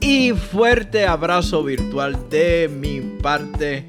y fuerte abrazo virtual de mi parte,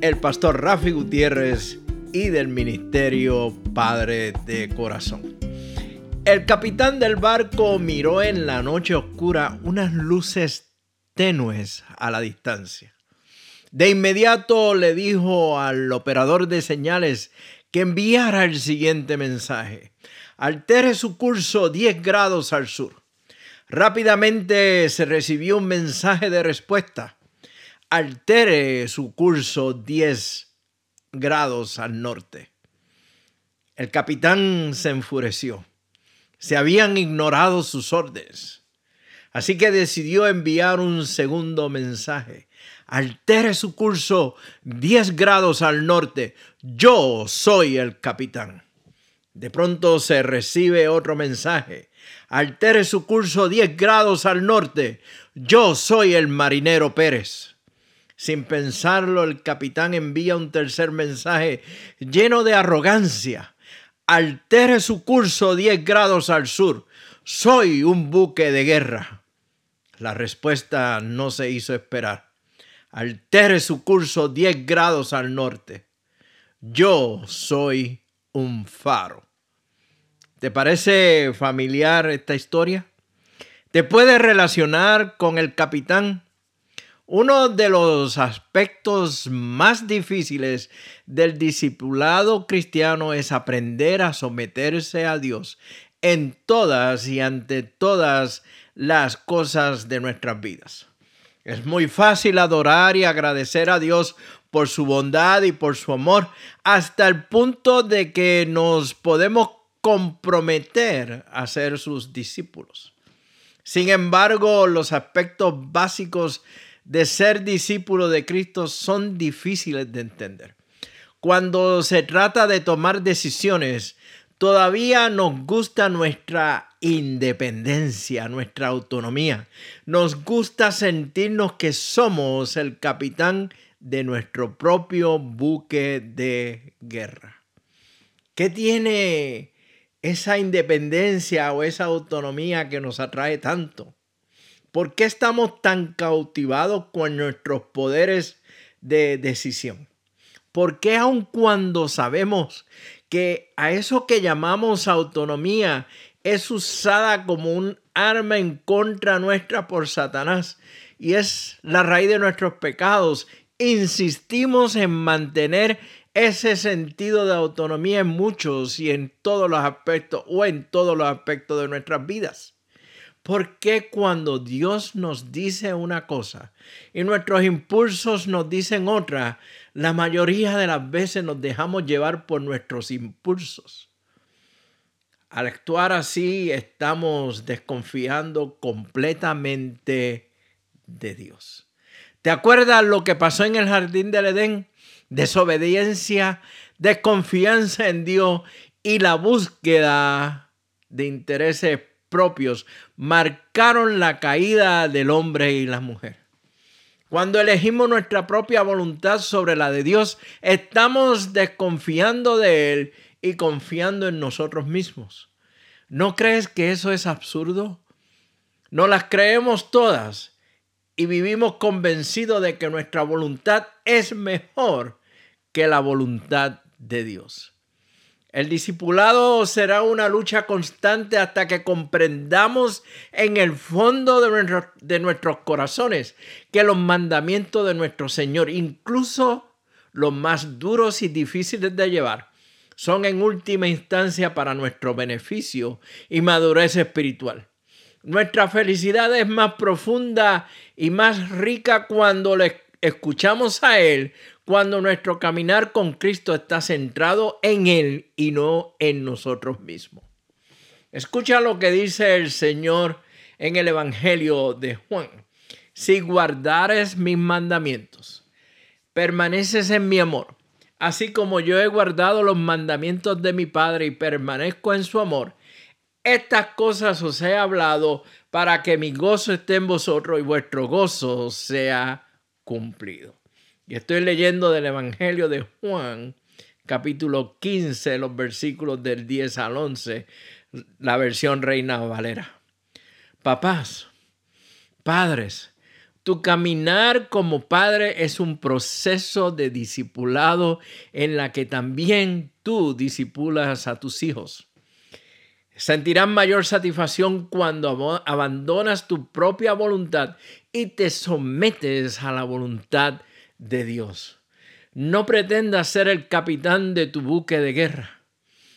el pastor Rafi Gutiérrez y del Ministerio Padre de Corazón. El capitán del barco miró en la noche oscura unas luces tenues a la distancia. De inmediato le dijo al operador de señales que enviara el siguiente mensaje. Altere su curso 10 grados al sur. Rápidamente se recibió un mensaje de respuesta. Altere su curso 10 grados al norte. El capitán se enfureció. Se habían ignorado sus órdenes. Así que decidió enviar un segundo mensaje. Altere su curso 10 grados al norte. Yo soy el capitán. De pronto se recibe otro mensaje. Altere su curso 10 grados al norte. Yo soy el marinero Pérez. Sin pensarlo, el capitán envía un tercer mensaje lleno de arrogancia. Altere su curso 10 grados al sur. Soy un buque de guerra. La respuesta no se hizo esperar. Altere su curso 10 grados al norte. Yo soy un faro. ¿Te parece familiar esta historia? ¿Te puedes relacionar con el capitán? Uno de los aspectos más difíciles del discipulado cristiano es aprender a someterse a Dios en todas y ante todas las cosas de nuestras vidas. Es muy fácil adorar y agradecer a Dios por su bondad y por su amor hasta el punto de que nos podemos comprometer a ser sus discípulos. Sin embargo, los aspectos básicos de ser discípulo de Cristo son difíciles de entender. Cuando se trata de tomar decisiones, todavía nos gusta nuestra independencia, nuestra autonomía. Nos gusta sentirnos que somos el capitán de nuestro propio buque de guerra. ¿Qué tiene esa independencia o esa autonomía que nos atrae tanto? ¿Por qué estamos tan cautivados con nuestros poderes de decisión? ¿Por qué aun cuando sabemos que a eso que llamamos autonomía es usada como un arma en contra nuestra por Satanás y es la raíz de nuestros pecados, insistimos en mantener ese sentido de autonomía en muchos y en todos los aspectos o en todos los aspectos de nuestras vidas. Porque cuando Dios nos dice una cosa y nuestros impulsos nos dicen otra, la mayoría de las veces nos dejamos llevar por nuestros impulsos? Al actuar así estamos desconfiando completamente de Dios. ¿Te acuerdas lo que pasó en el jardín del Edén? Desobediencia, desconfianza en Dios y la búsqueda de intereses propios marcaron la caída del hombre y la mujer. Cuando elegimos nuestra propia voluntad sobre la de Dios, estamos desconfiando de Él y confiando en nosotros mismos. ¿No crees que eso es absurdo? No las creemos todas y vivimos convencidos de que nuestra voluntad es mejor que la voluntad de Dios. El discipulado será una lucha constante hasta que comprendamos en el fondo de, de, nuestros corazones que los mandamientos de nuestro Señor, incluso los más duros y difíciles de llevar, son en última instancia para nuestro beneficio y madurez espiritual. Nuestra felicidad es más profunda y más rica cuando le escuchamos a Él, cuando nuestro caminar con Cristo está centrado en Él y no en nosotros mismos. Escucha lo que dice el Señor en el Evangelio de Juan. si guardares mis mandamientos, permaneces en mi amor, así como yo he guardado los mandamientos de mi Padre y permanezco en su amor, estas cosas os he hablado para que mi gozo esté en vosotros y vuestro gozo sea cumplido. Y estoy leyendo del Evangelio de Juan, capítulo 15, los versículos del 10 al 11, la versión Reina Valera. Papás, padres, tu caminar como padre es un proceso de discipulado en la que también tú disipulas a tus hijos. Sentirán mayor satisfacción cuando abandonas tu propia voluntad y te sometes a la voluntad de Dios. No pretendas ser el capitán de tu buque de guerra.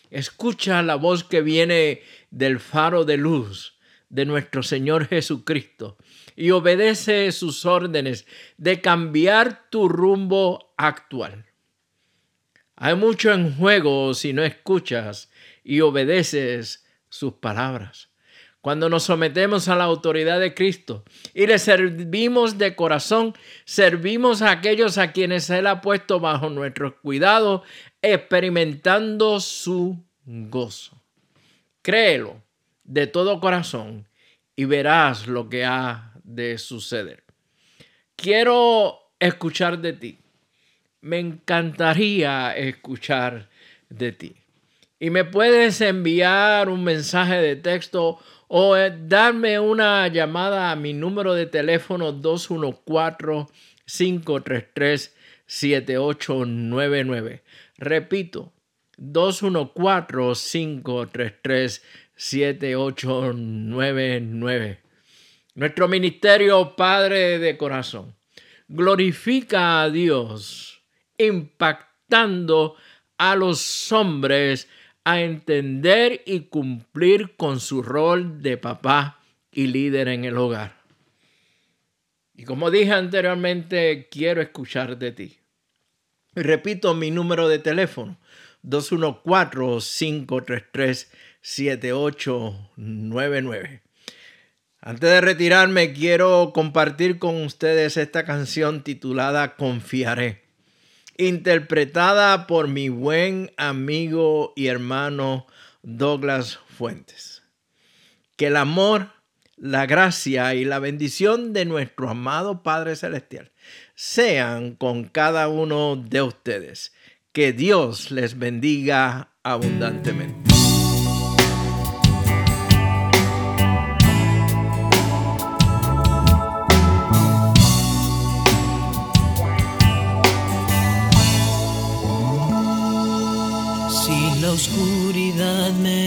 Escucha la voz que viene del faro de luz de nuestro Señor Jesucristo y obedece sus órdenes de cambiar tu rumbo actual. Hay mucho en juego si no escuchas y obedeces sus palabras. Cuando nos sometemos a la autoridad de Cristo y le servimos de corazón, servimos a aquellos a quienes Él ha puesto bajo nuestro cuidado, experimentando su gozo. Créelo de todo corazón y verás lo que ha de suceder. Quiero escuchar de ti. Me encantaría escuchar de ti. Y me puedes enviar un mensaje de texto o eh, darme una llamada a mi número de teléfono 214-533-7899. Repito, 214-533-7899. Nuestro ministerio Padre de Corazón glorifica a Dios impactando a los hombres a entender y cumplir con su rol de papá y líder en el hogar. Y como dije anteriormente, quiero escuchar de ti. repito mi número de teléfono, 214-533-7899. Antes de retirarme, quiero compartir con ustedes esta canción titulada Confiaré interpretada por mi buen amigo y hermano Douglas Fuentes. Que el amor, la gracia y la bendición de nuestro amado Padre Celestial sean con cada uno de ustedes. Que Dios les bendiga abundantemente.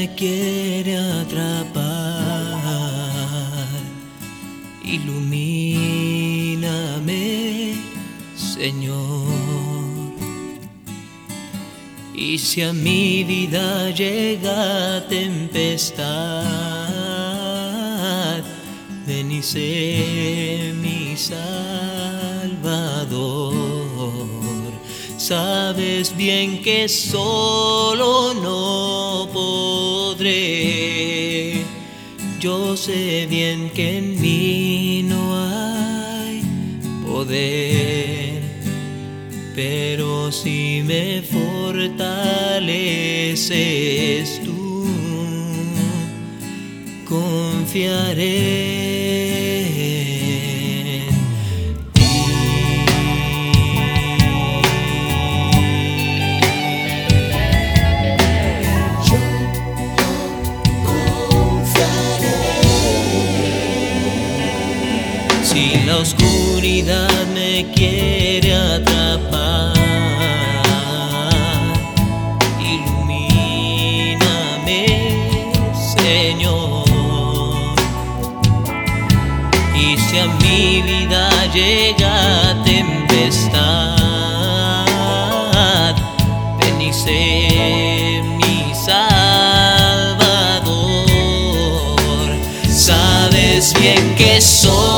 Quiere atrapar. Ilumíname, Señor. Y si a mi vida llega tempestad, ven y sé mi Salvador. Sabes bien que solo no podré. Yo sé bien que en mí no hay poder, pero si me fortaleces tú, confiaré. La oscuridad me quiere atrapar. Ilumíname, Señor. Y si a mi vida llega tempestad, benice mi Salvador. Sabes bien que solo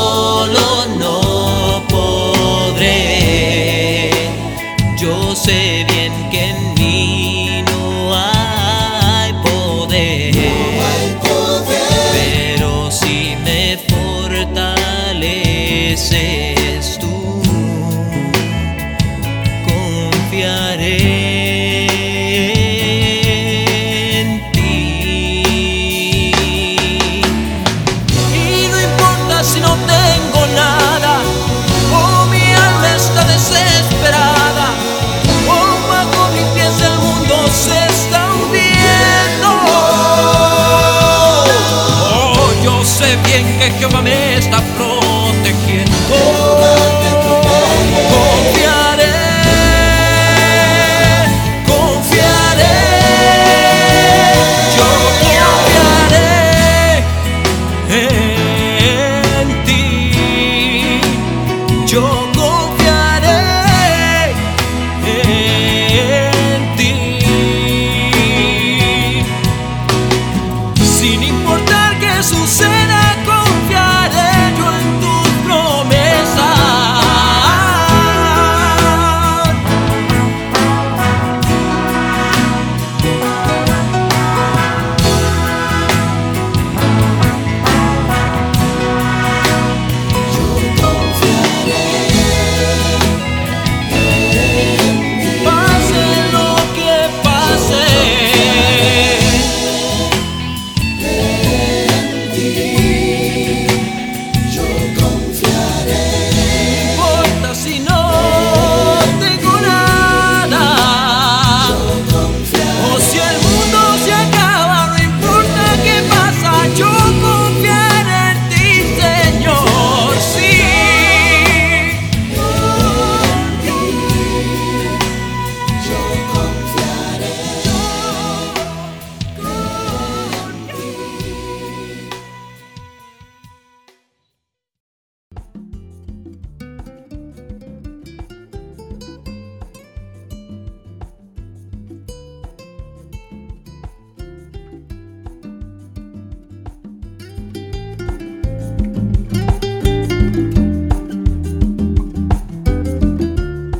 que Jehová me está protegiendo.